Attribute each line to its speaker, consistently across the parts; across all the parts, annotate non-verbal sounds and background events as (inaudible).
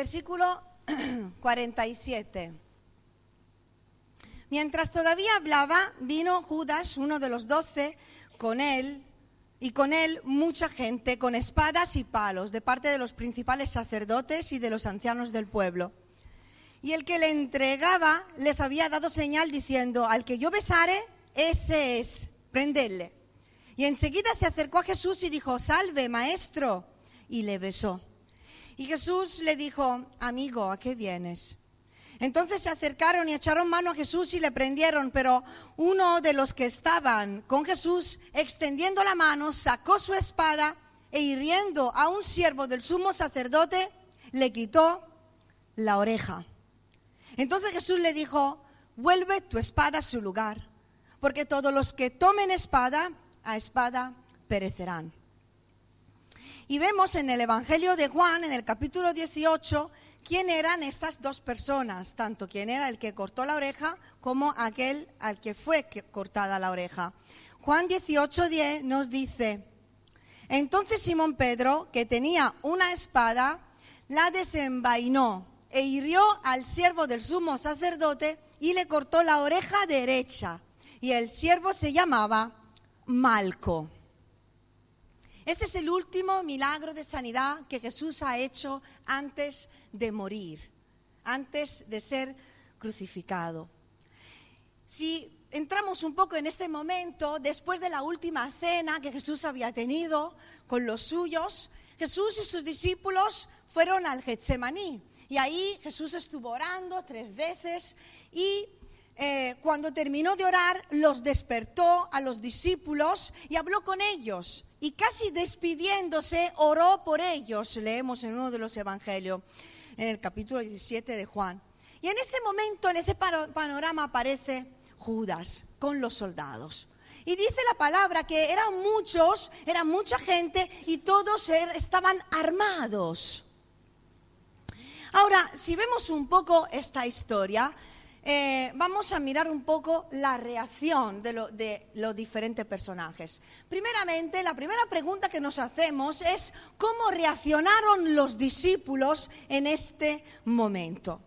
Speaker 1: versículo (clears throat) 47. Mientras todavía hablaba, vino Judas, uno de los doce, con él, y con él mucha gente, con espadas y palos, de parte de los principales sacerdotes y de los ancianos del pueblo. Y el que le entregaba les había dado señal diciendo, al que yo besare, ese es, prendedle. Y enseguida se acercó a Jesús y dijo, salve, maestro, y le besó. Y Jesús le dijo, amigo, ¿a qué vienes? Entonces se acercaron y echaron mano a Jesús y le prendieron, pero uno de los que estaban con Jesús, extendiendo la mano, sacó su espada e hiriendo a un siervo del sumo sacerdote, le quitó la oreja. Entonces Jesús le dijo, vuelve tu espada a su lugar, porque todos los que tomen espada, a espada perecerán. Y vemos en el Evangelio de Juan, en el capítulo 18, quién eran estas dos personas, tanto quién era el que cortó la oreja como aquel al que fue cortada la oreja. Juan 18:10 nos dice, entonces Simón Pedro, que tenía una espada, la desenvainó e hirió al siervo del sumo sacerdote y le cortó la oreja derecha. Y el siervo se llamaba Malco. Ese es el último milagro de sanidad que Jesús ha hecho antes de morir, antes de ser crucificado. Si entramos un poco en este momento, después de la última cena que Jesús había tenido con los suyos, Jesús y sus discípulos fueron al Getsemaní. Y ahí Jesús estuvo orando tres veces y eh, cuando terminó de orar, los despertó a los discípulos y habló con ellos. Y casi despidiéndose, oró por ellos, leemos en uno de los evangelios, en el capítulo 17 de Juan. Y en ese momento, en ese panorama aparece Judas con los soldados. Y dice la palabra que eran muchos, era mucha gente y todos er, estaban armados. Ahora, si vemos un poco esta historia, eh, vamos a mirar un poco la reacción de, los diferentes personajes. Primeramente, la primera pregunta que nos hacemos es cómo reaccionaron los discípulos en este momento.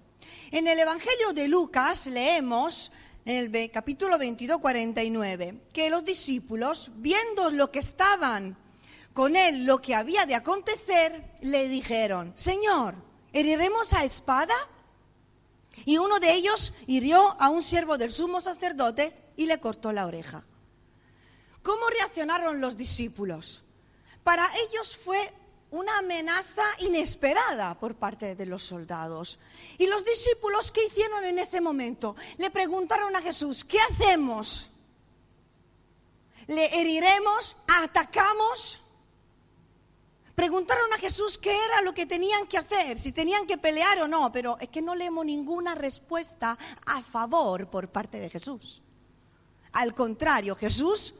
Speaker 1: En el Evangelio de Lucas leemos en el capítulo 22, 49, que los discípulos, viendo lo que estaban con él, lo que había de acontecer, le dijeron, Señor, ¿heriremos a espada? Y uno de ellos hirió a un siervo del sumo sacerdote y le cortó la oreja. ¿Cómo reaccionaron los discípulos? Para ellos fue una amenaza inesperada por parte de los soldados. ¿Y los discípulos qué hicieron en ese momento? Le preguntaron a Jesús, ¿qué hacemos? ¿Le heriremos? ¿Atacamos? Preguntaron a Jesús qué era lo que tenían que hacer, si tenían que pelear o no, pero es que no leemos ninguna respuesta a favor por parte de Jesús. Al contrario, Jesús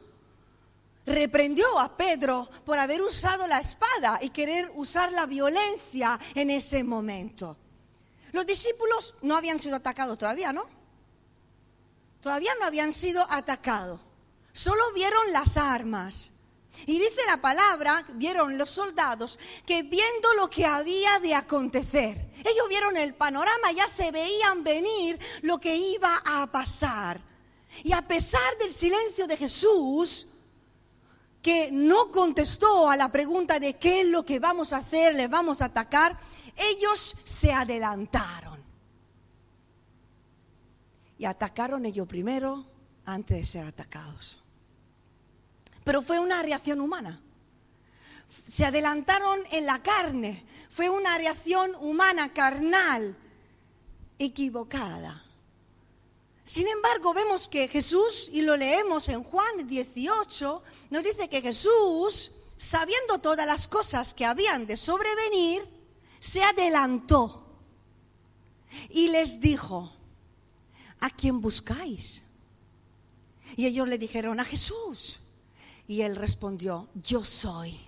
Speaker 1: reprendió a Pedro por haber usado la espada y querer usar la violencia en ese momento. Los discípulos no habían sido atacados todavía, ¿no? Todavía no habían sido atacados. Solo vieron las armas. Y dice la palabra, vieron los soldados, que viendo lo que había de acontecer, ellos vieron el panorama, ya se veían venir lo que iba a pasar. Y a pesar del silencio de Jesús, que no contestó a la pregunta de qué es lo que vamos a hacer, le vamos a atacar, ellos se adelantaron. Y atacaron ellos primero antes de ser atacados pero fue una reacción humana. Se adelantaron en la carne, fue una reacción humana, carnal, equivocada. Sin embargo, vemos que Jesús, y lo leemos en Juan 18, nos dice que Jesús, sabiendo todas las cosas que habían de sobrevenir, se adelantó y les dijo, ¿a quién buscáis? Y ellos le dijeron, a Jesús. Y él respondió, yo soy.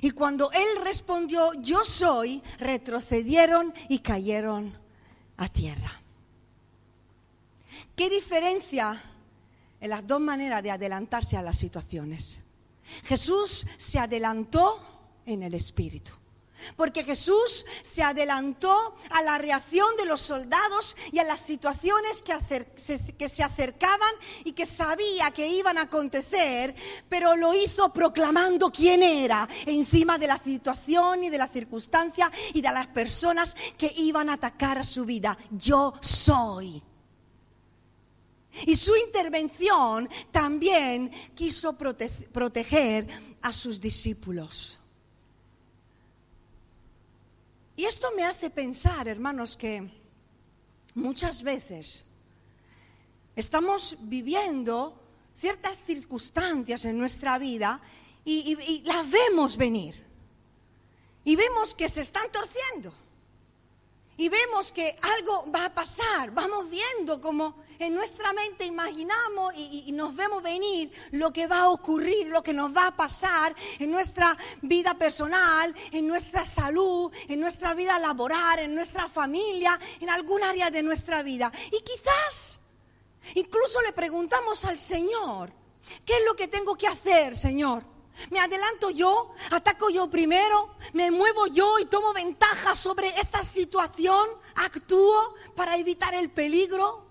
Speaker 1: Y cuando él respondió, yo soy, retrocedieron y cayeron a tierra. ¿Qué diferencia en las dos maneras de adelantarse a las situaciones? Jesús se adelantó en el Espíritu. Porque Jesús se adelantó a la reacción de los soldados y a las situaciones que, se acercaban y que sabía que iban a acontecer, pero lo hizo proclamando quién era encima de la situación y de la circunstancia y de las personas que iban a atacar a su vida. Yo soy. Y su intervención también quiso proteger a sus discípulos. Y esto me hace pensar, hermanos, que muchas veces estamos viviendo ciertas circunstancias en nuestra vida y, las vemos venir. Y vemos que se están torciendo y vemos que algo va a pasar, vamos viendo como en nuestra mente imaginamos y, nos vemos venir lo que va a ocurrir, lo que nos va a pasar en nuestra vida personal, en nuestra salud, en nuestra vida laboral, en nuestra familia, en algún área de nuestra vida. Y quizás incluso le preguntamos al Señor, ¿qué es lo que tengo que hacer, Señor? Me adelanto yo, ataco yo primero, me muevo yo y tomo ventaja sobre esta situación, actúo para evitar el peligro.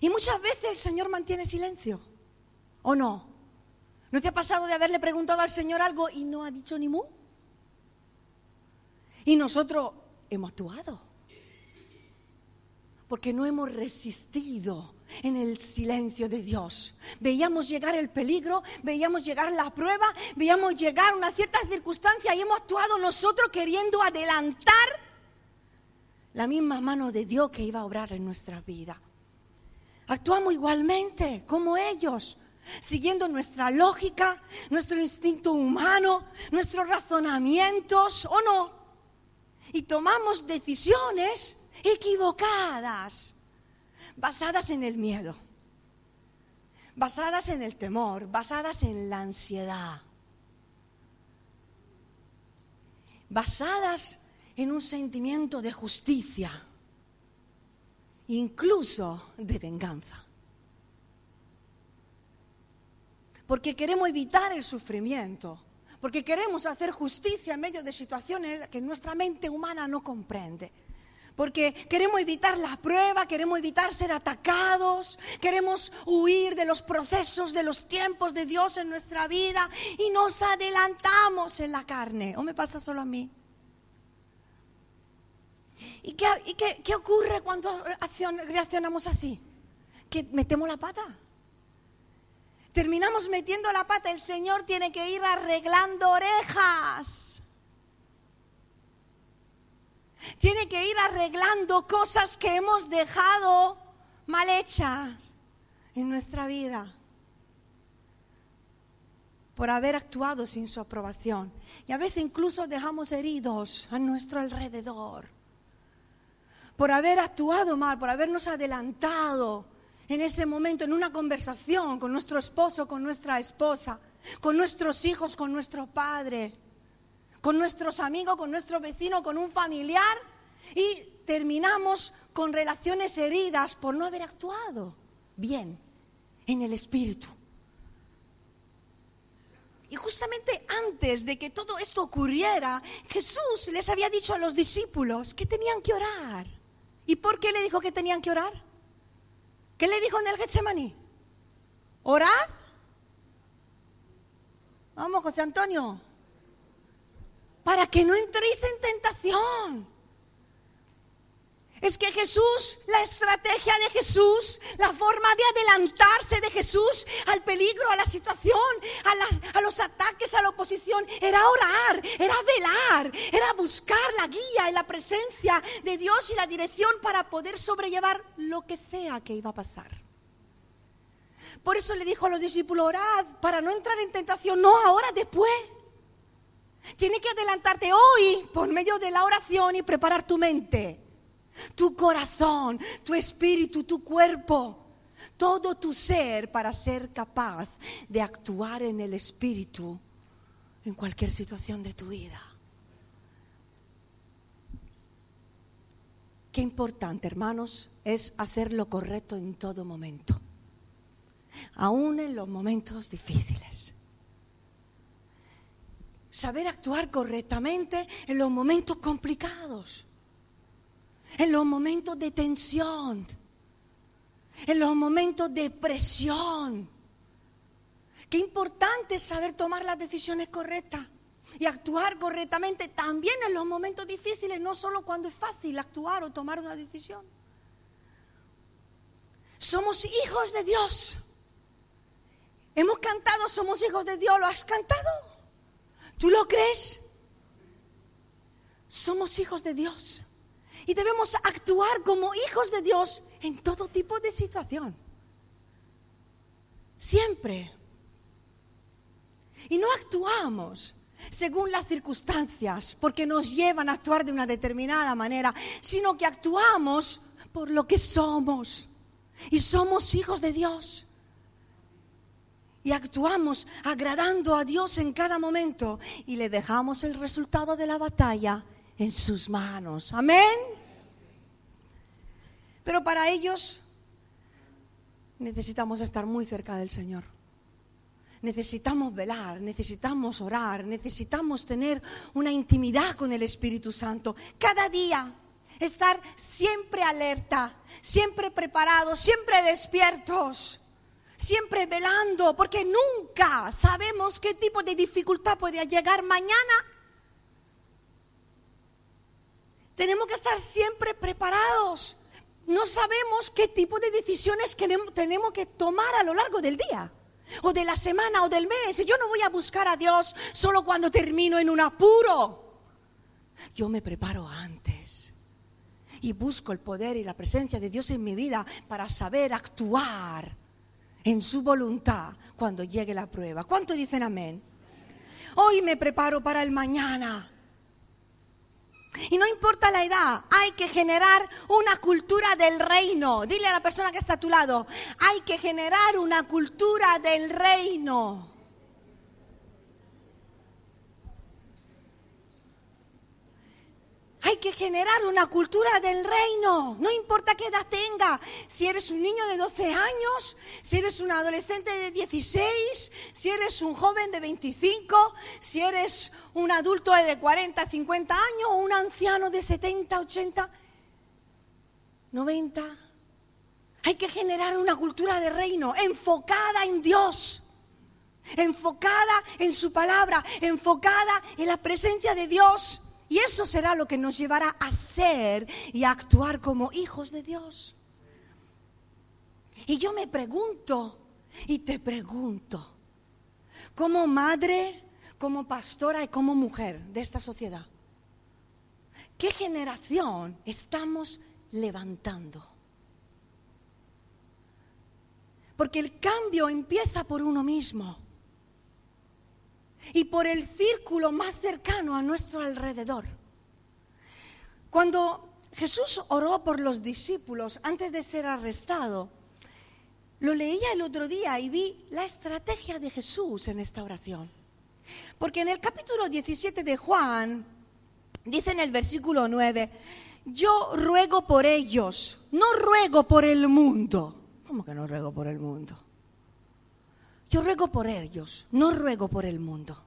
Speaker 1: Y muchas veces el Señor mantiene silencio, ¿o no? ¿No te ha pasado de haberle preguntado al Señor algo y no ha dicho ni mu? Y nosotros hemos actuado porque no hemos resistido en el silencio de Dios. Veíamos llegar el peligro, veíamos llegar la prueba, veíamos llegar una cierta circunstancia y hemos actuado nosotros queriendo adelantar la misma mano de Dios que iba a obrar en nuestra vida. Actuamos igualmente como ellos, siguiendo nuestra lógica, nuestro instinto humano, nuestros razonamientos, ¿o no? Y tomamos decisiones equivocadas, basadas en el miedo, basadas en el temor, basadas en la ansiedad, basadas en un sentimiento de justicia, incluso de venganza. Porque queremos evitar el sufrimiento, porque queremos hacer justicia en medio de situaciones que nuestra mente humana no comprende porque queremos evitar la prueba, queremos evitar ser atacados, queremos huir de los procesos, de los tiempos de Dios en nuestra vida y nos adelantamos en la carne. ¿O me pasa solo a mí? ¿Y qué, ocurre cuando reaccionamos así? Que metemos la pata. Terminamos metiendo la pata, el Señor tiene que ir arreglando orejas. Tiene que ir arreglando cosas que hemos dejado mal hechas en nuestra vida por haber actuado sin su aprobación. Y a veces incluso dejamos heridos a nuestro alrededor por haber actuado mal, por habernos adelantado en ese momento en una conversación con nuestro esposo, con nuestra esposa, con nuestros hijos, con nuestro padre con nuestros amigos, con nuestro vecino, con un familiar y terminamos con relaciones heridas por no haber actuado bien en el Espíritu. Y justamente antes de que todo esto ocurriera, Jesús les había dicho a los discípulos que tenían que orar. ¿Y por qué le dijo que tenían que orar? ¿Qué le dijo en el Getsemaní? ¿Orad? Vamos, José Antonio para que no entréis en tentación. Es que Jesús, la estrategia de Jesús, la forma de adelantarse de Jesús al peligro, a la situación, a, a, los ataques, a la oposición, era orar, era velar, era buscar la guía y la presencia de Dios y la dirección para poder sobrellevar lo que sea que iba a pasar. Por eso le dijo a los discípulos, orad para no entrar en tentación, no ahora, después. Tienes que adelantarte hoy por medio de la oración y preparar tu mente, tu corazón, tu espíritu, tu cuerpo, todo tu ser para ser capaz de actuar en el espíritu en cualquier situación de tu vida. Qué importante, hermanos, es hacer lo correcto en todo momento, aún en los momentos difíciles saber actuar correctamente en los momentos complicados, en los momentos de tensión, en los momentos de presión. Qué importante es saber tomar las decisiones correctas y actuar correctamente también en los momentos difíciles, no solo cuando es fácil actuar o tomar una decisión. Somos hijos de Dios. Hemos cantado, somos hijos de Dios. ¿Lo has cantado? ¿Tú lo crees? Somos hijos de Dios. Y debemos actuar como hijos de Dios en todo tipo de situación. Siempre. Y no actuamos según las circunstancias, porque nos llevan a actuar de una determinada manera, sino que actuamos por lo que somos. Y somos hijos de Dios. Y actuamos agradando a Dios en cada momento y le dejamos el resultado de la batalla en sus manos. Amén. Pero para ellos necesitamos estar muy cerca del Señor. Necesitamos velar, necesitamos orar, necesitamos tener una intimidad con el Espíritu Santo. Cada día estar siempre alerta, siempre preparados, siempre despiertos, siempre velando, porque nunca sabemos qué tipo de dificultad puede llegar mañana. Tenemos que estar siempre preparados. No sabemos qué tipo de decisiones tenemos que tomar a lo largo del día o de la semana o del mes. Yo no voy a buscar a Dios solo cuando termino en un apuro. Yo me preparo antes y busco el poder y la presencia de Dios en mi vida para saber actuar en su voluntad cuando llegue la prueba. ¿Cuánto dicen amén? Hoy me preparo para el mañana. Y no importa la edad, hay que generar una cultura del reino. Dile a la persona que está a tu lado, hay que generar una cultura del reino. Hay que generar una cultura del reino, no importa qué edad tenga, si eres un niño de 12 años, si eres un adolescente de 16, si eres un joven de 25, si eres un adulto de 40, 50 años o un anciano de 70, 80, 90. Hay que generar una cultura de reino enfocada en Dios enfocada en su palabra, enfocada en la presencia de Dios. Y eso será lo que nos llevará a ser y a actuar como hijos de Dios. Y yo me pregunto, y te pregunto, como madre, como pastora y como mujer de esta sociedad, ¿qué generación estamos levantando? Porque el cambio empieza por uno mismo y por el círculo más cercano a nuestro alrededor. Cuando Jesús oró por los discípulos antes de ser arrestado, lo leía el otro día y vi la estrategia de Jesús en esta oración. Porque en el capítulo 17 de Juan, dice en el versículo 9, yo ruego por ellos, no ruego por el mundo. ¿Cómo que no ruego por el mundo? Yo ruego por ellos, no ruego por el mundo,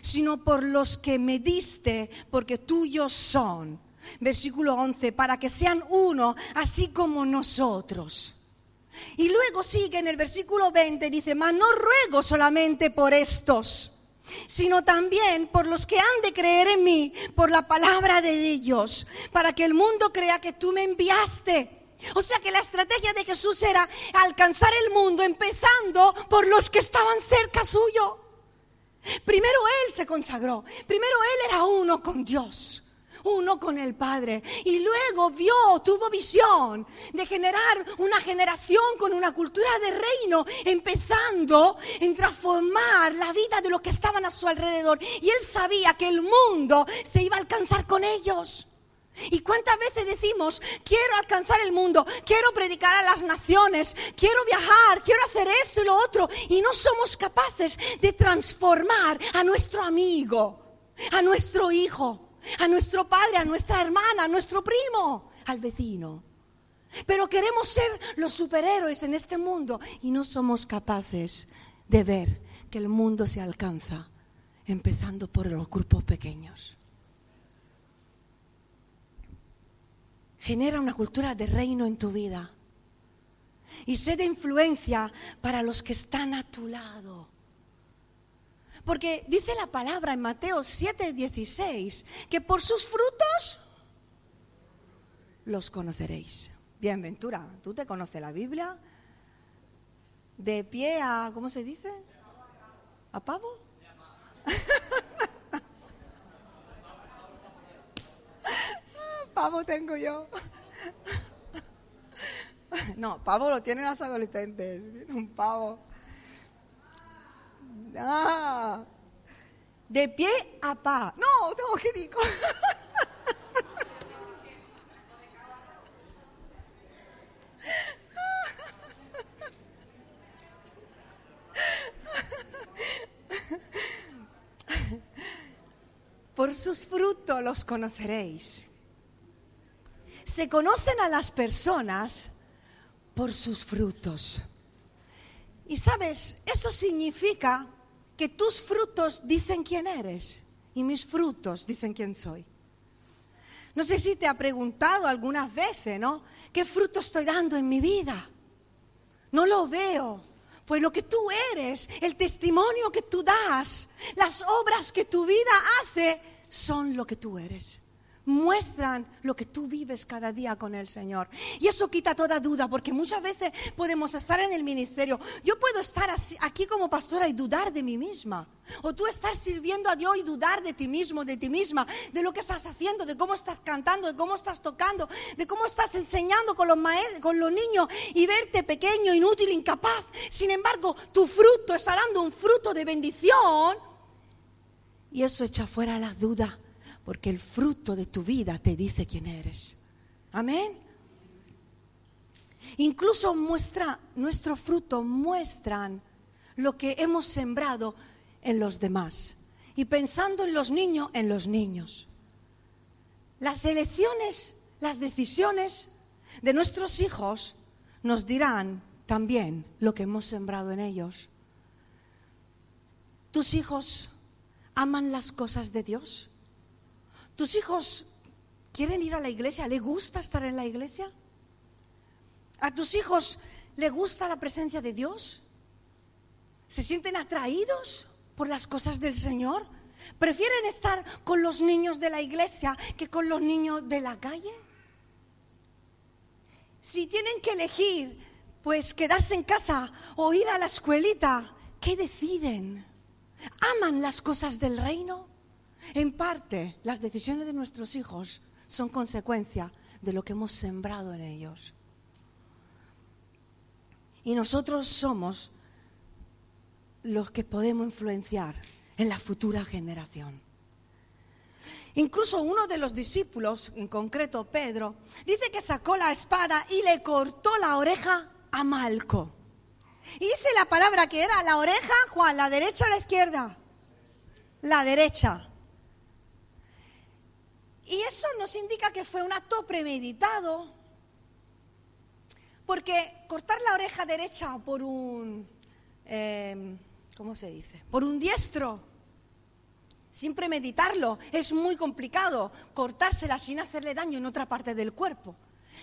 Speaker 1: sino por los que me diste, porque tuyos son. Versículo 11, para que sean uno, así como nosotros. Y luego sigue en el versículo 20, dice, mas no ruego solamente por estos, sino también por los que han de creer en mí, por la palabra de ellos, para que el mundo crea que tú me enviaste. O sea que la estrategia de Jesús era alcanzar el mundo empezando por los que estaban cerca suyo. Primero Él se consagró, primero Él era uno con Dios, uno con el Padre. Y luego vio, tuvo visión de generar una generación con una cultura de reino, empezando en transformar la vida de los que estaban a su alrededor. Y Él sabía que el mundo se iba a alcanzar con ellos. ¿Y cuántas veces decimos, quiero alcanzar el mundo, quiero predicar a las naciones, quiero viajar, quiero hacer esto y lo otro, y no somos capaces de transformar a nuestro amigo, a nuestro hijo, a nuestro padre, a nuestra hermana, a nuestro primo, al vecino? Pero queremos ser los superhéroes en este mundo y no somos capaces de ver que el mundo se alcanza empezando por los grupos pequeños. Genera una cultura de reino en tu vida y sé de influencia para los que están a tu lado. Porque dice la palabra en Mateo 7:16 que por sus frutos los conoceréis. Bien, Ventura, ¿tú te conoces la Biblia? De pie a, ¿cómo se dice? ¿A pavo? Pavo tengo yo. No, pavo lo tienen los adolescentes. Un pavo. Ah, de pie a pa. No, no, ¿qué digo? Por sus frutos los conoceréis. Se conocen a las personas por sus frutos. Y sabes, eso significa que tus frutos dicen quién eres y mis frutos dicen quién soy. No sé si te ha preguntado algunas veces, ¿no? ¿Qué fruto estoy dando en mi vida? No lo veo. Pues lo que tú eres, el testimonio que tú das, las obras que tu vida hace, son lo que tú eres muestran lo que tú vives cada día con el Señor. Y eso quita toda duda, porque muchas veces podemos estar en el ministerio. Yo puedo estar aquí como pastora y dudar de mí misma. O tú estar sirviendo a Dios y dudar de ti mismo, de ti misma, de lo que estás haciendo, de cómo estás cantando, de cómo estás tocando, de cómo estás enseñando con los, con los niños y verte pequeño, inútil, incapaz. Sin embargo, tu fruto está dando un fruto de bendición. Y eso echa fuera la duda porque el fruto de tu vida te dice quién eres. Amén. Incluso muestra, nuestro fruto muestran lo que hemos sembrado en los demás. Y pensando en los niños, en los niños. Las elecciones, las decisiones de nuestros hijos nos dirán también lo que hemos sembrado en ellos. ¿Tus hijos aman las cosas de Dios? ¿Tus hijos quieren ir a la iglesia? ¿Le gusta estar en la iglesia? ¿A tus hijos le gusta la presencia de Dios? ¿Se sienten atraídos por las cosas del Señor? ¿Prefieren estar con los niños de la iglesia que con los niños de la calle? Si tienen que elegir, pues quedarse en casa o ir a la escuelita, ¿qué deciden? ¿Aman las cosas del reino? En parte, las decisiones de nuestros hijos son consecuencia de lo que hemos sembrado en ellos. Y nosotros somos los que podemos influenciar en la futura generación. Incluso uno de los discípulos, en concreto Pedro, dice que sacó la espada y le cortó la oreja a Malco. Y dice la palabra que era la oreja, Juan, la derecha o la izquierda. La derecha. Y eso nos indica que fue un acto premeditado, porque cortar la oreja derecha por un, em, ¿cómo se dice? Por un diestro, sin premeditarlo, es muy complicado cortársela sin hacerle daño en otra parte del cuerpo.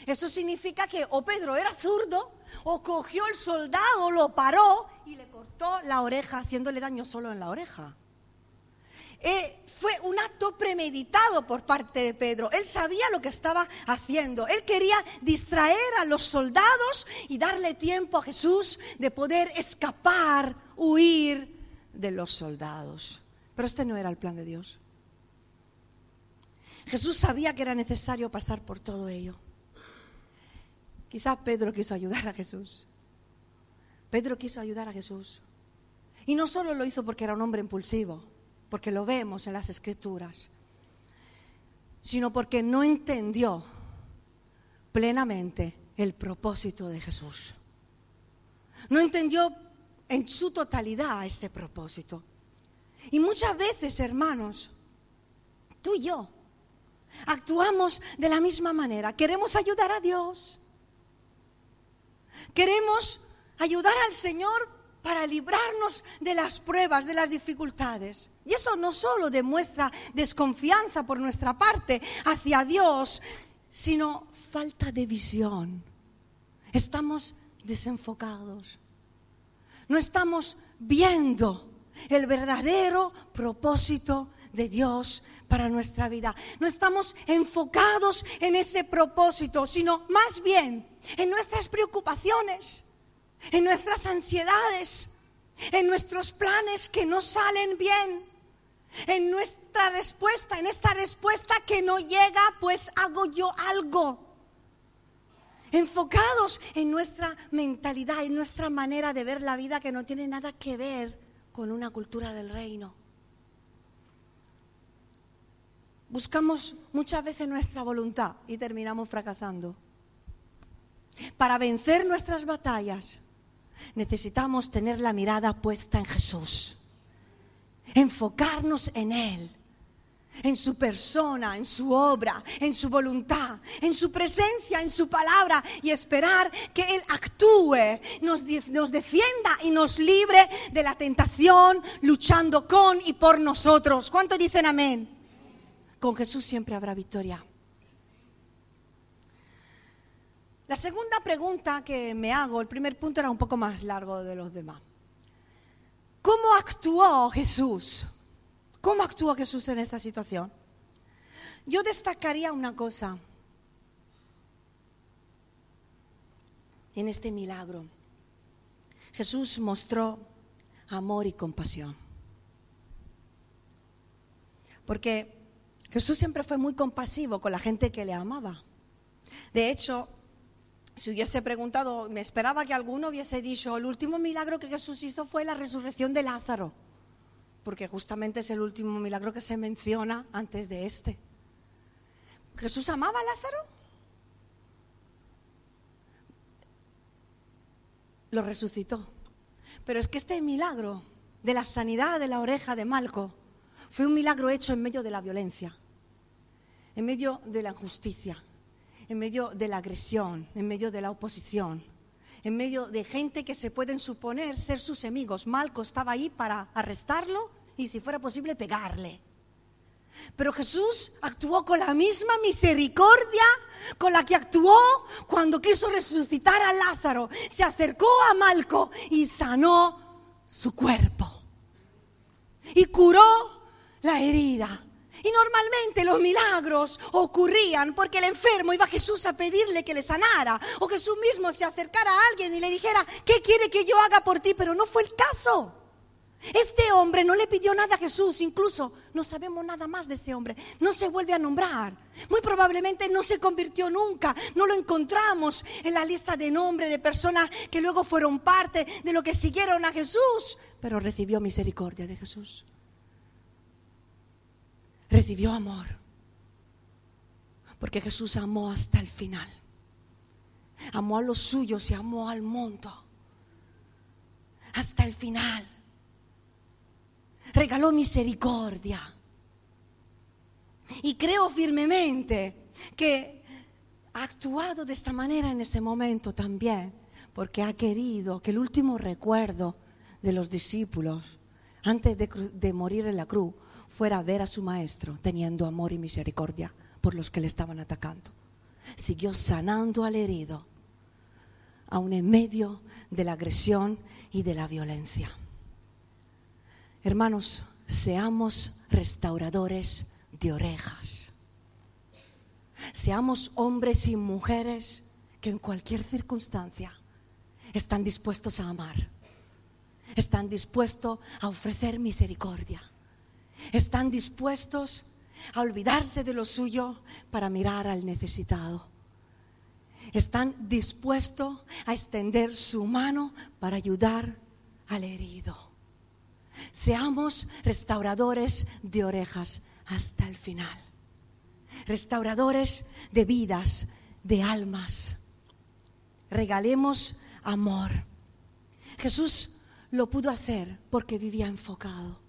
Speaker 1: Eso significa que o Pedro era zurdo o cogió el soldado, lo paró y le cortó la oreja haciéndole daño solo en la oreja. Eh, fue un acto premeditado por parte de Pedro. Él sabía lo que estaba haciendo. Él quería distraer a los soldados y darle tiempo a Jesús de poder escapar, huir de los soldados. Pero este no era el plan de Dios. Jesús sabía que era necesario pasar por todo ello. Quizás Pedro quiso ayudar a Jesús. Pedro quiso ayudar a Jesús. Y no solo lo hizo porque era un hombre impulsivo porque lo vemos en las escrituras, sino porque no entendió plenamente el propósito de Jesús. No entendió en su totalidad ese propósito. Y muchas veces, hermanos, tú y yo actuamos de la misma manera. Queremos ayudar a Dios. Queremos ayudar al Señor para librarnos de las pruebas, de las dificultades. Y eso no solo demuestra desconfianza por nuestra parte hacia Dios, sino falta de visión. Estamos desenfocados. No estamos viendo el verdadero propósito de Dios para nuestra vida. No estamos enfocados en ese propósito, sino más bien en nuestras preocupaciones, en nuestras ansiedades, en nuestros planes que no salen bien, en nuestra respuesta, en esta respuesta que no llega, pues hago yo algo. Enfocados en nuestra mentalidad, en nuestra manera de ver la vida que no tiene nada que ver con una cultura del reino. Buscamos muchas veces nuestra voluntad y terminamos fracasando. Para vencer nuestras batallas necesitamos tener la mirada puesta en Jesús, enfocarnos en Él, en su persona, en su obra, en su voluntad, en su presencia, en su palabra y esperar que Él actúe, nos, defienda y nos libre de la tentación, luchando con y por nosotros. ¿Cuánto dicen amén? Con Jesús siempre habrá victoria. La segunda pregunta que me hago, el primer punto era un poco más largo de los demás. ¿Cómo actuó Jesús? ¿Cómo actuó Jesús en esta situación? Yo destacaría una cosa en este milagro. Jesús mostró amor y compasión. Porque Jesús siempre fue muy compasivo con la gente que le amaba. De hecho, si hubiese preguntado, me esperaba que alguno hubiese dicho, el último milagro que Jesús hizo fue la resurrección de Lázaro porque justamente es el último milagro que se menciona antes de este. Jesús amaba a Lázaro. Lo resucitó. Pero es que este milagro de la sanidad de la oreja de Malco fue un milagro hecho en medio de la violencia, en medio de la injusticia, en medio de la agresión, en medio de la oposición, en medio de gente que se pueden suponer ser sus enemigos. Malco estaba ahí para arrestarlo y si fuera posible pegarle. Pero Jesús actuó con la misma misericordia con la que actuó cuando quiso resucitar a Lázaro. Se acercó a Malco y sanó su cuerpo. Y curó la herida. Y normalmente los milagros ocurrían porque el enfermo iba a Jesús a pedirle que le sanara. O Jesús mismo se acercara a alguien y le dijera, ¿qué quiere que yo haga por ti? Pero no fue el caso. Este hombre no le pidió nada a Jesús, incluso no sabemos nada más de ese hombre, no se vuelve a nombrar. Muy probablemente no se convirtió nunca, no lo encontramos en la lista de nombres de personas que luego fueron parte de lo que siguieron a Jesús, pero recibió misericordia de Jesús. Recibió amor, porque Jesús amó hasta el final. Amó a los suyos y amó al mundo hasta el final regaló misericordia. Y creo firmemente que ha actuado de esta manera en ese momento también, porque ha querido que el último recuerdo de los discípulos antes de, morir en la cruz fuera ver a su maestro teniendo amor y misericordia por los que le estaban atacando. Siguió sanando al herido, aún en medio de la agresión y de la violencia. Hermanos, seamos restauradores de orejas. Seamos hombres y mujeres que en cualquier circunstancia están dispuestos a amar, están dispuestos a ofrecer misericordia, están dispuestos a olvidarse de lo suyo para mirar al necesitado. Están dispuestos a extender su mano para ayudar al herido. Seamos restauradores de orejas hasta el final. Restauradores de vidas, de almas. Regalemos amor. Jesús lo pudo hacer porque vivía enfocado.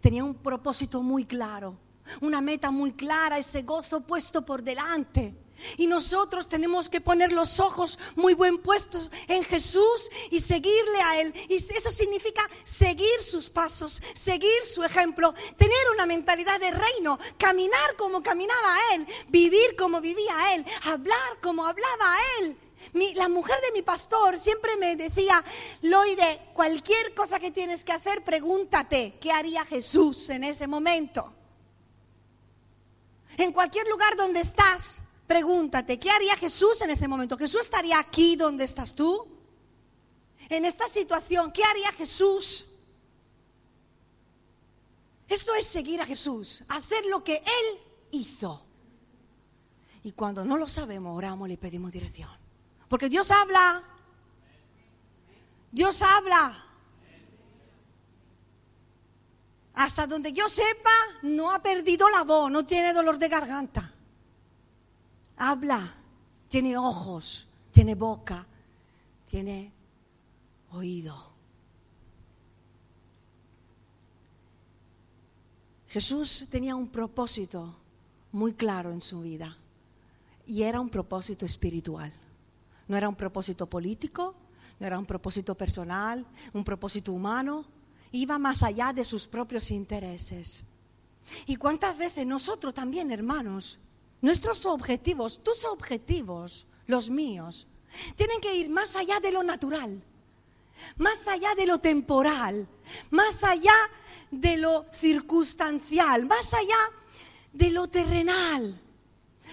Speaker 1: Tenía un propósito muy claro, una meta muy clara, ese gozo puesto por delante. Y nosotros tenemos que poner los ojos muy buen puestos en Jesús y seguirle a Él. Y eso significa seguir sus pasos, seguir su ejemplo, tener una mentalidad de reino, caminar como caminaba Él, vivir como vivía Él, hablar como hablaba Él. La mujer de mi pastor siempre me decía, Loide, cualquier cosa que tienes que hacer, pregúntate, ¿qué haría Jesús en ese momento? En cualquier lugar donde estás, Pregúntate, ¿qué haría Jesús en ese momento? ¿Jesús estaría aquí donde estás tú? En esta situación, ¿qué haría Jesús? Esto es seguir a Jesús, hacer lo que Él hizo. Y cuando no lo sabemos, oramos y le pedimos dirección. Porque Dios habla. Dios habla. Hasta donde yo sepa, no ha perdido la voz, no tiene dolor de garganta habla, tiene ojos, tiene boca, tiene oído. Jesús tenía un propósito muy claro en su vida y era un propósito espiritual. No era un propósito político, no era un propósito personal, un propósito humano, iba más allá de sus propios intereses. ¿Y cuántas veces nosotros también, hermanos, Nuestros objetivos, tus objetivos, los míos, tienen que ir más allá de lo natural, más allá de lo temporal, más allá de lo circunstancial, más allá de lo terrenal.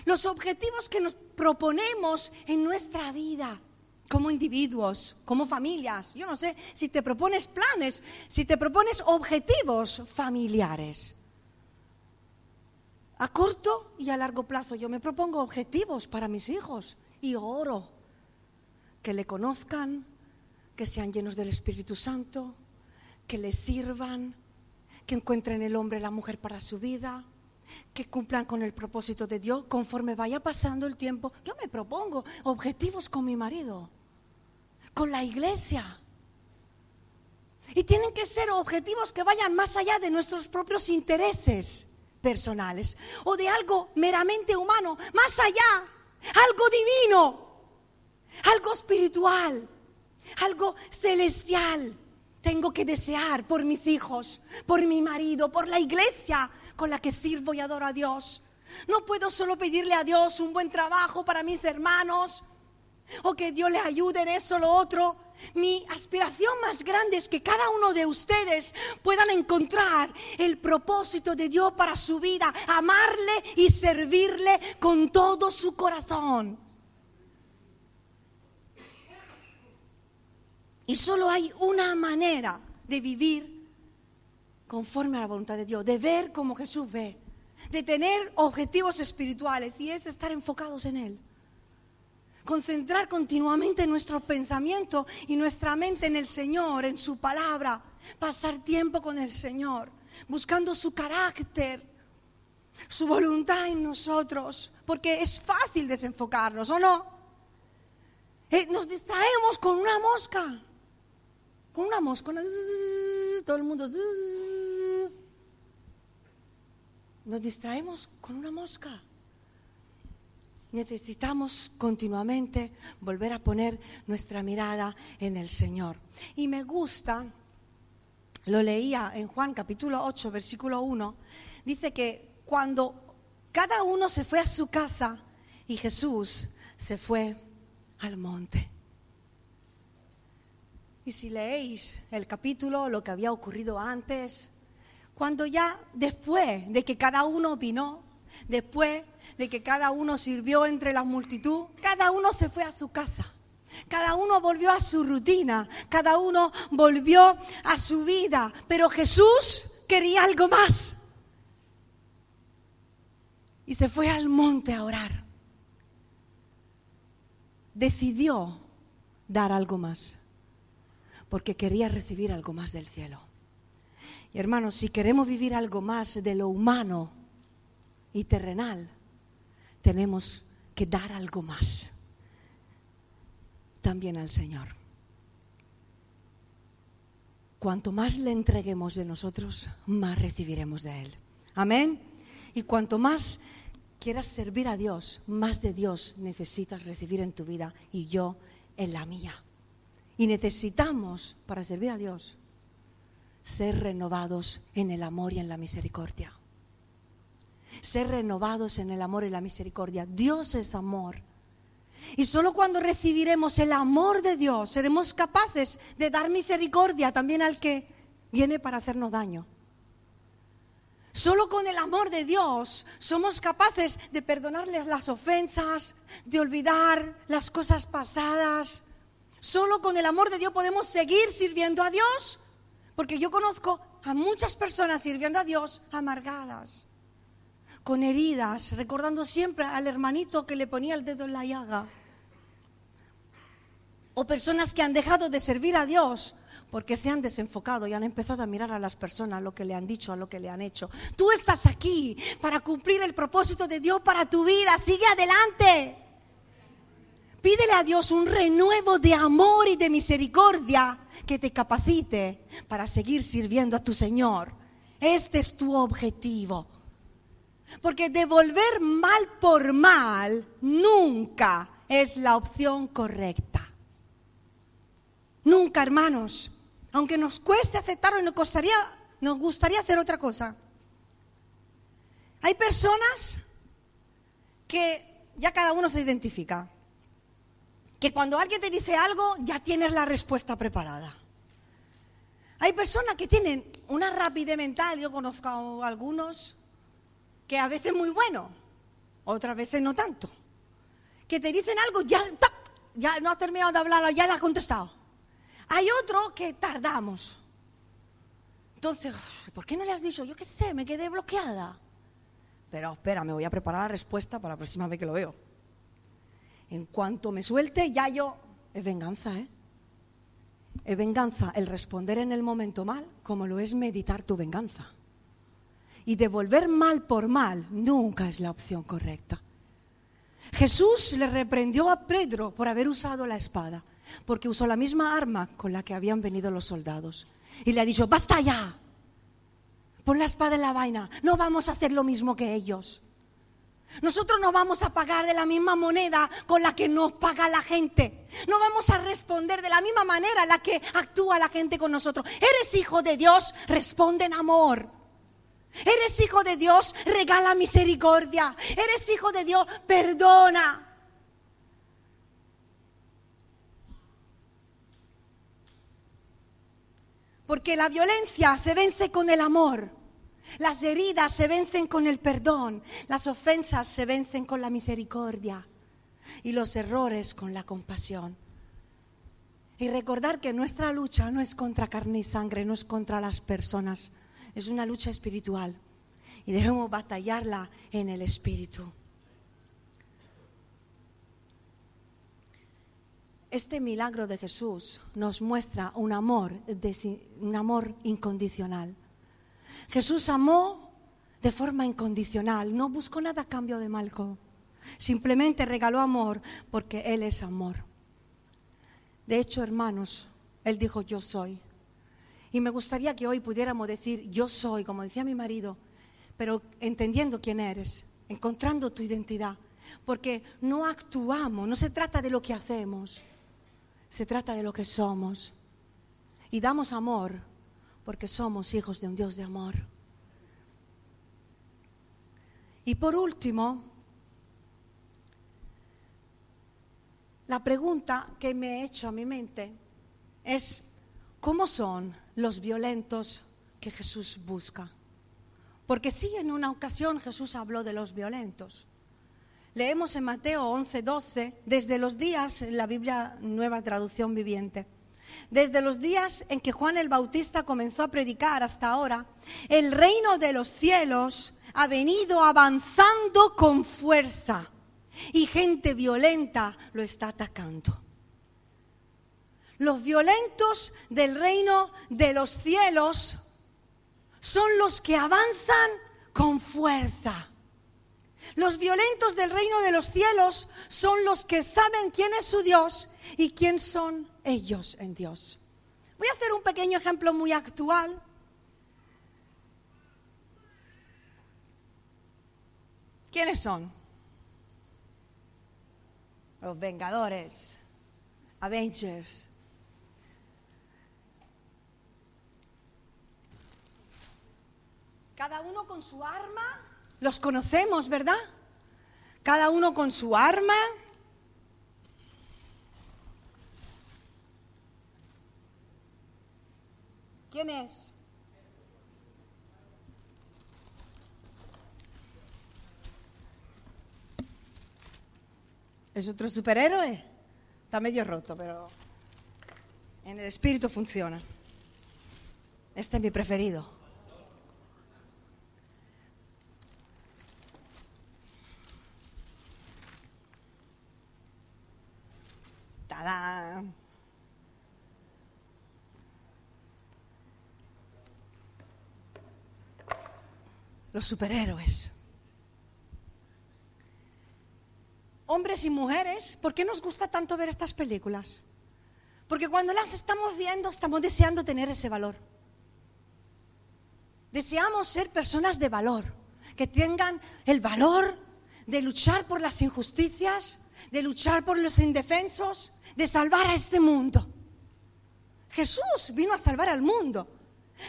Speaker 1: Los objetivos que nos proponemos en nuestra vida como individuos, como familias. Yo no sé si te propones planes, si te propones objetivos familiares a corto y a largo plazo. Yo me propongo objetivos para mis hijos y oro que le conozcan, que sean llenos del Espíritu Santo, que le sirvan, que encuentren el hombre y la mujer para su vida, que cumplan con el propósito de Dios conforme vaya pasando el tiempo. Yo me propongo objetivos con mi marido, con la iglesia. Y tienen que ser objetivos que vayan más allá de nuestros propios intereses personales o de algo meramente humano, más allá, algo divino, algo espiritual, algo celestial. Tengo que desear por mis hijos, por mi marido, por la iglesia con la que sirvo y adoro a Dios. No puedo solo pedirle a Dios un buen trabajo para mis hermanos o que Dios le ayude en eso o lo otro. Mi aspiración más grande es que cada uno de ustedes puedan encontrar el propósito de Dios para su vida, amarle y servirle con todo su corazón. Y solo hay una manera de vivir conforme a la voluntad de Dios, de ver como Jesús ve, de tener objetivos espirituales y es estar enfocados en Él. Concentrar continuamente nuestro pensamiento y nuestra mente en el Señor, en su palabra, pasar tiempo con el Señor, buscando su carácter, su voluntad en nosotros, porque es fácil desenfocarnos, ¿o no? Eh, nos distraemos con una mosca, con una mosca, todo el mundo... Nos distraemos con una mosca. Necesitamos continuamente volver a poner nuestra mirada en el Señor. Y me gusta, lo leía en Juan capítulo 8, versículo 1, dice que cuando cada uno se fue a su casa y Jesús se fue al monte. Y si leéis el capítulo, lo que había ocurrido antes, cuando ya después de que cada uno vino, después de que cada uno sirvió entre la multitud, cada uno se fue a su casa. Cada uno volvió a su rutina, cada uno volvió a su vida, pero Jesús quería algo más. Y se fue al monte a orar. Decidió dar algo más, porque quería recibir algo más del cielo. Y hermanos, si queremos vivir algo más de lo humano y terrenal, tenemos que dar algo más también al Señor. Cuanto más le entreguemos de nosotros, más recibiremos de Él. Amén. Y cuanto más quieras servir a Dios, más de Dios necesitas recibir en tu vida y yo en la mía. Y necesitamos, para servir a Dios, ser renovados en el amor y en la misericordia. Ser renovados en el amor y la misericordia. Dios es amor. Y solo cuando recibiremos el amor de Dios seremos capaces de dar misericordia también al que viene para hacernos daño. Solo con el amor de Dios somos capaces de perdonarles las ofensas, de olvidar las cosas pasadas. Solo con el amor de Dios podemos seguir sirviendo a Dios. Porque yo conozco a muchas personas sirviendo a Dios amargadas, con heridas, recordando siempre al hermanito que le ponía el dedo en la llaga. O personas que han dejado de servir a Dios porque se han desenfocado y han empezado a mirar a las personas, lo que le han dicho, a lo que le han hecho. Tú estás aquí para cumplir el propósito de Dios para tu vida. Sigue adelante. Pídele a Dios un renuevo de amor y de misericordia que te capacite para seguir sirviendo a tu Señor. Este es tu objetivo. Porque devolver mal por mal nunca es la opción correcta. Nunca, hermanos. Aunque nos cueste aceptarlo y nos, costaría, nos gustaría hacer otra cosa. Hay personas que ya cada uno se identifica. Que cuando alguien te dice algo, ya tienes la respuesta preparada. Hay personas que tienen una rapidez mental, yo conozco a algunos, que a veces muy bueno, otras veces no tanto. Que te dicen algo, ya, ya no has terminado de hablar, ya la has contestado. Hay otro que tardamos. Entonces, ¿por qué no le has dicho? Yo qué sé, me quedé bloqueada. Pero espera, me voy a preparar la respuesta para la próxima vez que lo veo. En cuanto me suelte, ya yo... Es venganza, ¿eh? Es venganza el responder en el momento mal, como lo es meditar tu venganza. Y devolver mal por mal nunca es la opción correcta. Jesús le reprendió a Pedro por haber usado la espada porque usó la misma arma con la que habían venido los soldados. Y le ha dicho, basta ya, pon la espada en la vaina, no vamos a hacer lo mismo que ellos. Nosotros no vamos a pagar de la misma moneda con la que nos paga la gente. No vamos a responder de la misma manera en la que actúa la gente con nosotros. Eres hijo de Dios, responde en amor. Eres hijo de Dios, regala misericordia. Eres hijo de Dios, perdona. Porque la violencia se vence con el amor. Las heridas se vencen con el perdón. Las ofensas se vencen con la misericordia. Y los errores con la compasión. Y recordar que nuestra lucha no es contra carne y sangre, no es contra las personas. Es una lucha espiritual. Y debemos batallarla en el espíritu. Este milagro de Jesús nos muestra un amor, un amor incondicional. Jesús amó de forma incondicional, no buscó nada a cambio de Malco. Simplemente regaló amor porque Él es amor. De hecho, hermanos, Él dijo yo soy. Y me gustaría que hoy pudiéramos decir yo soy, como decía mi marido, pero entendiendo quién eres, encontrando tu identidad. Porque no actuamos, no se trata de lo que hacemos, se trata de lo que somos. Y damos amor porque somos hijos de un Dios de amor. Y por último, la pregunta que me he hecho a mi mente es, ¿cómo son los violentos que Jesús busca? Porque sí, en una ocasión Jesús habló de los violentos. Leemos en Mateo 11, 12, desde los días, en la Biblia Nueva Traducción Viviente, desde los días en que Juan el Bautista comenzó a predicar hasta ahora, el reino de los cielos ha venido avanzando con fuerza y gente violenta lo está atacando. Los violentos del reino de los cielos son los que avanzan con fuerza. Los violentos del reino de los cielos son los que saben quién es su Dios y quién son ellos en Dios. Voy a hacer un pequeño ejemplo muy actual. ¿Quiénes son? Los Vengadores, Avengers. Cada uno con su arma. Los conocemos, ¿verdad? Cada uno con su arma. ¿Quién es? Otro superhéroe. Está medio roto, pero en el espíritu funciona. Este es mi preferido. Los superhéroes. hombres y mujeres, ¿por qué nos gusta tanto ver estas películas? Porque cuando las estamos viendo estamos deseando tener ese valor. Deseamos ser personas de valor, que tengan el valor de luchar por las injusticias, de luchar por los indefensos, de salvar a este mundo. Jesús vino a salvar al mundo.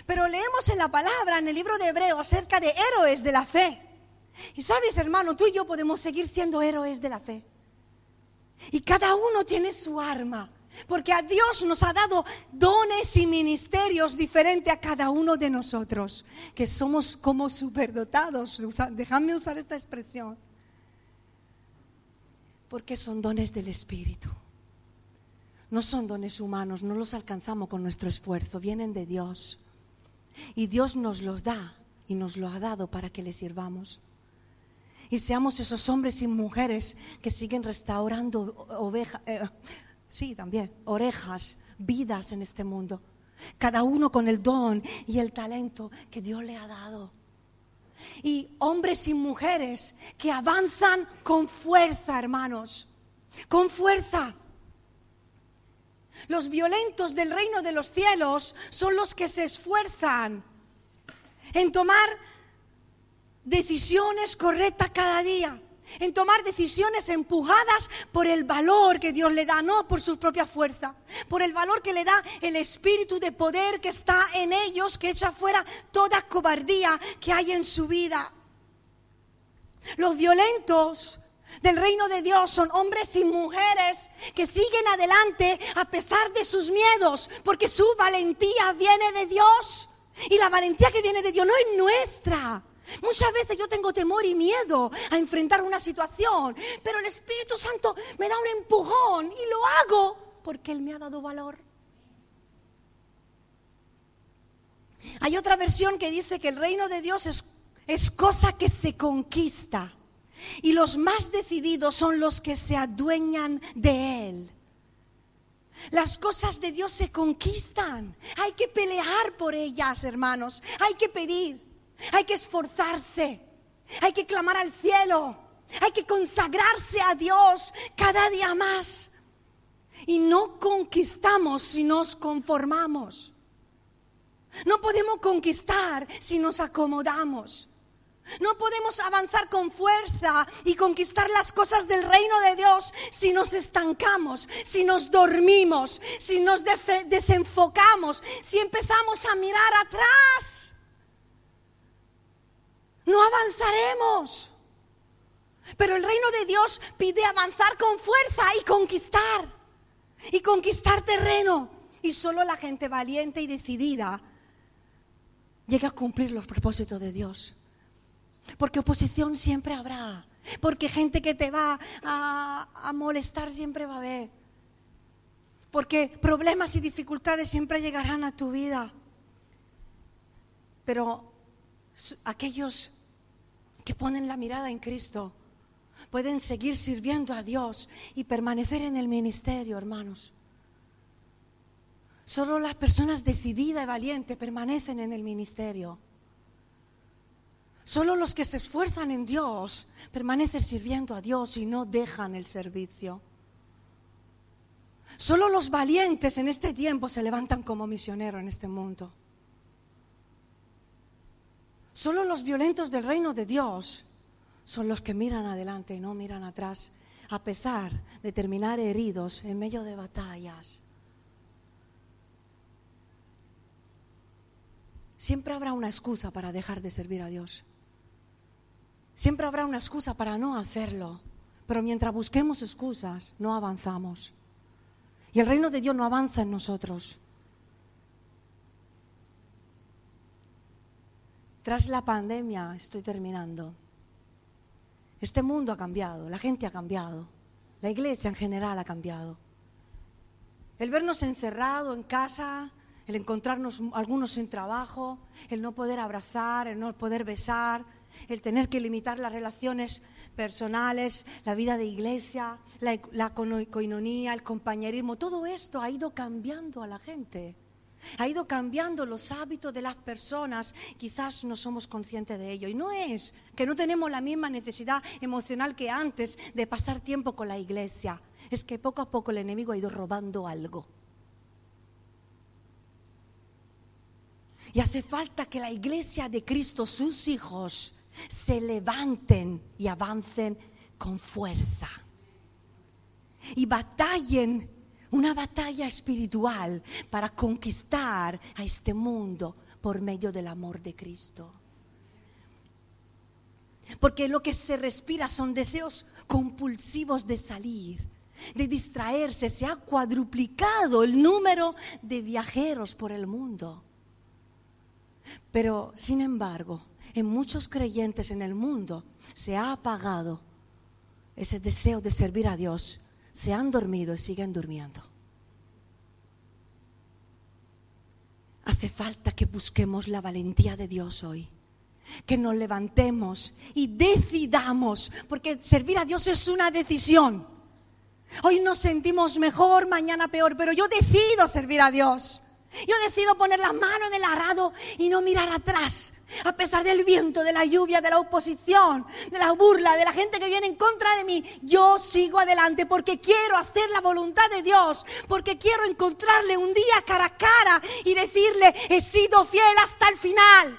Speaker 1: Pero leemos en la palabra, en el libro de Hebreo, acerca de héroes de la fe. Y sabes, hermano, tú y yo podemos seguir siendo héroes de la fe. Y cada uno tiene su arma. Porque a Dios nos ha dado dones y ministerios diferentes a cada uno de nosotros, que somos como superdotados. Déjame usar esta expresión. Porque son dones del Espíritu. No son dones humanos, no los alcanzamos con nuestro esfuerzo, vienen de Dios. Y Dios nos los da y nos lo ha dado para que le sirvamos y seamos esos hombres y mujeres que siguen restaurando ovejas, eh, sí, también, orejas, vidas en este mundo. Cada uno con el don y el talento que Dios le ha dado. Y hombres y mujeres que avanzan con fuerza, hermanos, con fuerza. Los violentos del reino de los cielos son los que se esfuerzan en tomar decisiones correctas cada día, en tomar decisiones empujadas por el valor que Dios le da, no por su propia fuerza, por el valor que le da el espíritu de poder que está en ellos, que echa fuera toda cobardía que hay en su vida. Los violentos del reino de Dios son hombres y mujeres que siguen adelante a pesar de sus miedos, porque su valentía viene de Dios. Y la valentía que viene de Dios no es nuestra. Muchas veces yo tengo temor y miedo a enfrentar una situación, pero el Espíritu Santo me da un empujón y lo hago porque Él me ha dado valor. Hay otra versión que dice que el reino de Dios es, es cosa que se conquista y los más decididos son los que se adueñan de Él. Las cosas de Dios se conquistan. Hay que pelear por ellas, hermanos. Hay que pedir. Hay que esforzarse, hay que clamar al cielo, hay que consagrarse a Dios cada día más. Y no conquistamos si nos conformamos. No podemos conquistar si nos acomodamos. No podemos avanzar con fuerza y conquistar las cosas del reino de Dios si nos estancamos, si nos dormimos, si nos desenfocamos, si empezamos a mirar atrás no avanzaremos. Pero el reino de Dios pide avanzar con fuerza y conquistar. Y conquistar terreno. Y solo la gente valiente y decidida llega a cumplir los propósitos de Dios. Porque oposición siempre habrá. Porque gente que te va a, molestar siempre va a haber. Porque problemas y dificultades siempre llegarán a tu vida. Pero aquellos que ponen la mirada en Cristo pueden seguir sirviendo a Dios y permanecer en el ministerio, hermanos. Solo las personas decididas y valientes permanecen en el ministerio. Solo los que se esfuerzan en Dios permanecen sirviendo a Dios y no dejan el servicio. Solo los valientes en este tiempo se levantan como misioneros en este mundo. Solo los violentos del reino de Dios son los que miran adelante y no miran atrás, a pesar de terminar heridos en medio de batallas. Siempre habrá una excusa para dejar de servir a Dios. Siempre habrá una excusa para no hacerlo. Pero mientras busquemos excusas, no avanzamos. Y el reino de Dios no avanza en nosotros. Tras la pandemia, estoy terminando, este mundo ha cambiado, la gente ha cambiado, la iglesia en general ha cambiado. El vernos encerrado en casa, el encontrarnos algunos sin trabajo, el no poder abrazar, el no poder besar, el tener que limitar las relaciones personales, la vida de iglesia, la, la coinonía, el compañerismo, todo esto ha ido cambiando a la gente. Ha ido cambiando los hábitos de las personas, quizás no somos conscientes de ello. Y no es que no tenemos la misma necesidad emocional que antes de pasar tiempo con la iglesia, es que poco a poco el enemigo ha ido robando algo. Y hace falta que la iglesia de Cristo, sus hijos, se levanten y avancen con fuerza. Y batallen una batalla espiritual para conquistar a este mundo por medio del amor de Cristo. Porque lo que se respira son deseos compulsivos de salir, de distraerse. Se ha cuadruplicado el número de viajeros por el mundo. Pero, sin embargo, en muchos creyentes en el mundo se ha apagado ese deseo de servir a Dios se han dormido y siguen durmiendo. Hace falta que busquemos la valentía de Dios hoy. Que nos levantemos y decidamos, porque servir a Dios es una decisión. Hoy nos sentimos mejor, mañana peor, pero yo decido servir a Dios. Yo decido poner la mano en el arado y no mirar atrás, a pesar del viento, de la lluvia, de la oposición, de la burla, de la gente que viene en contra de mí. Yo sigo adelante porque quiero hacer la voluntad de Dios, porque quiero encontrarle un día cara a cara y decirle, he sido fiel hasta el final.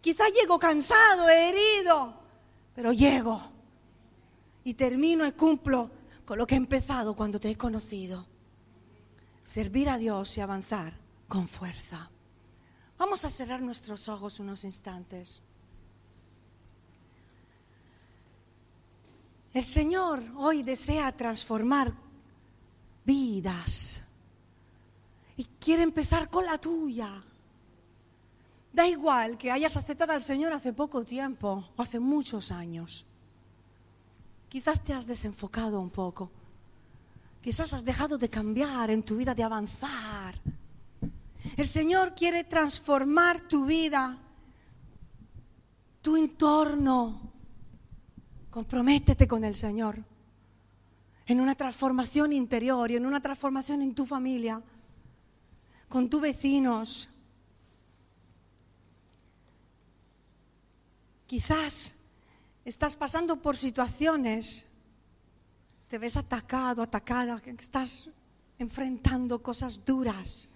Speaker 1: Quizás llego cansado, herido, pero llego y termino y cumplo con lo que he empezado cuando te he conocido servir a Dios y avanzar con fuerza. Vamos a cerrar nuestros ojos unos instantes. El Señor hoy desea transformar vidas y quiere empezar con la tuya. Da igual que hayas aceptado al Señor hace poco tiempo o hace muchos años. Quizás te has desenfocado un poco Quizás has dejado de cambiar en tu vida, de avanzar. El Señor quiere transformar tu vida, tu entorno. Comprométete con el Señor en una transformación interior y en una transformación en tu familia, con tus vecinos. Quizás estás pasando por situaciones te ves atacado, atacada, estás enfrentando cosas duras,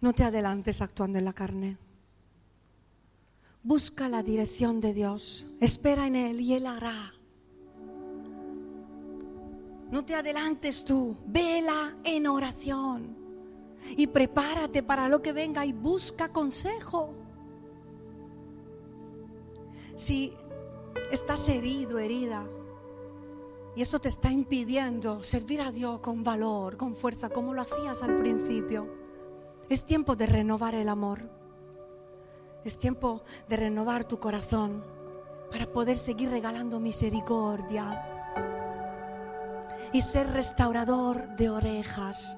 Speaker 1: no te adelantes actuando en la carne. Busca la dirección de Dios, espera en Él y Él hará. No te adelantes tú, vela en oración y prepárate para lo que venga y busca consejo. Si estás herido, herida, y eso te está impidiendo servir a Dios con valor, con fuerza, como lo hacías al principio. Es tiempo de renovar el amor. Es tiempo de renovar tu corazón para poder seguir regalando misericordia y ser restaurador de orejas.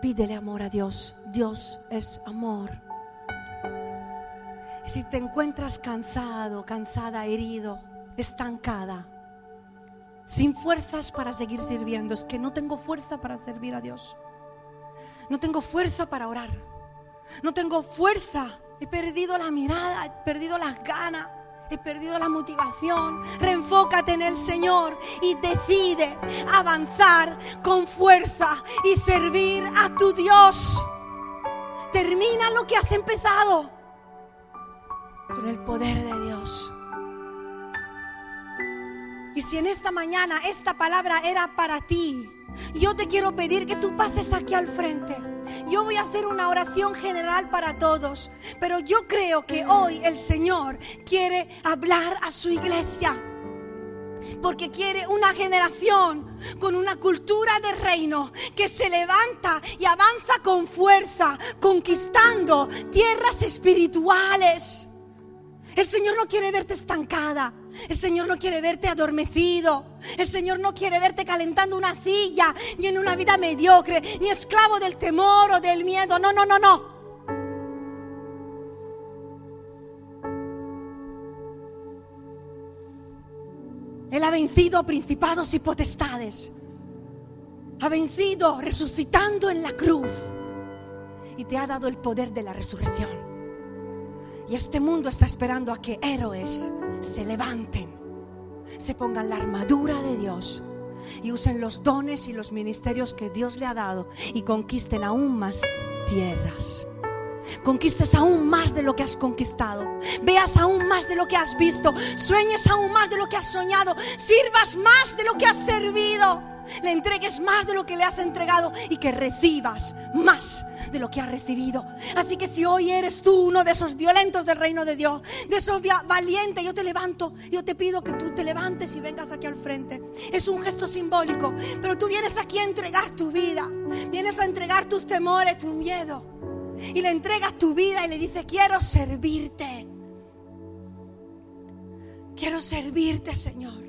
Speaker 1: Pídele amor a Dios. Dios es amor. Si te encuentras cansado, cansada, herido, estancada, sin fuerzas para seguir sirviendo. Es que no tengo fuerza para servir a Dios. No tengo fuerza para orar. No tengo fuerza. He perdido la mirada, he perdido las ganas, he perdido la motivación. Reenfócate en el Señor y decide avanzar con fuerza y servir a tu Dios. Termina lo que has empezado. con el poder de Dios. Y si en esta mañana esta palabra era para ti, yo te quiero pedir que tú pases aquí al frente. Yo voy a hacer una oración general para todos, pero yo creo que hoy el Señor quiere hablar a su iglesia. Porque quiere una generación con una cultura de reino que se levanta y avanza con fuerza, conquistando tierras espirituales. El Señor no quiere verte estancada. El Señor no quiere verte adormecido. El Señor no quiere verte calentando una silla, ni en una vida mediocre, ni esclavo del temor o del miedo. No, no, no, no. Él ha vencido a principados y potestades. Ha vencido resucitando en la cruz. Y te ha dado el poder de la resurrección. Y este mundo está esperando a que héroes se levanten, se pongan la armadura de Dios y usen los dones y los ministerios que Dios le ha dado y conquisten aún más tierras. Conquistes aún más de lo que has conquistado. Veas aún más de lo que has visto. Sueñes aún más de lo que has soñado. Sirvas más de lo que has servido le entregues más de lo que le has entregado y que recibas más de lo que has recibido. Así que si hoy eres tú uno de esos violentos del reino de Dios, de esos valientes, yo te levanto, yo te pido que tú te levantes y vengas aquí al frente. Es un gesto simbólico, pero tú vienes aquí a entregar tu vida, vienes a entregar tus temores, tu miedo. Y le entregas tu vida y le dices, quiero servirte. Quiero servirte, Señor.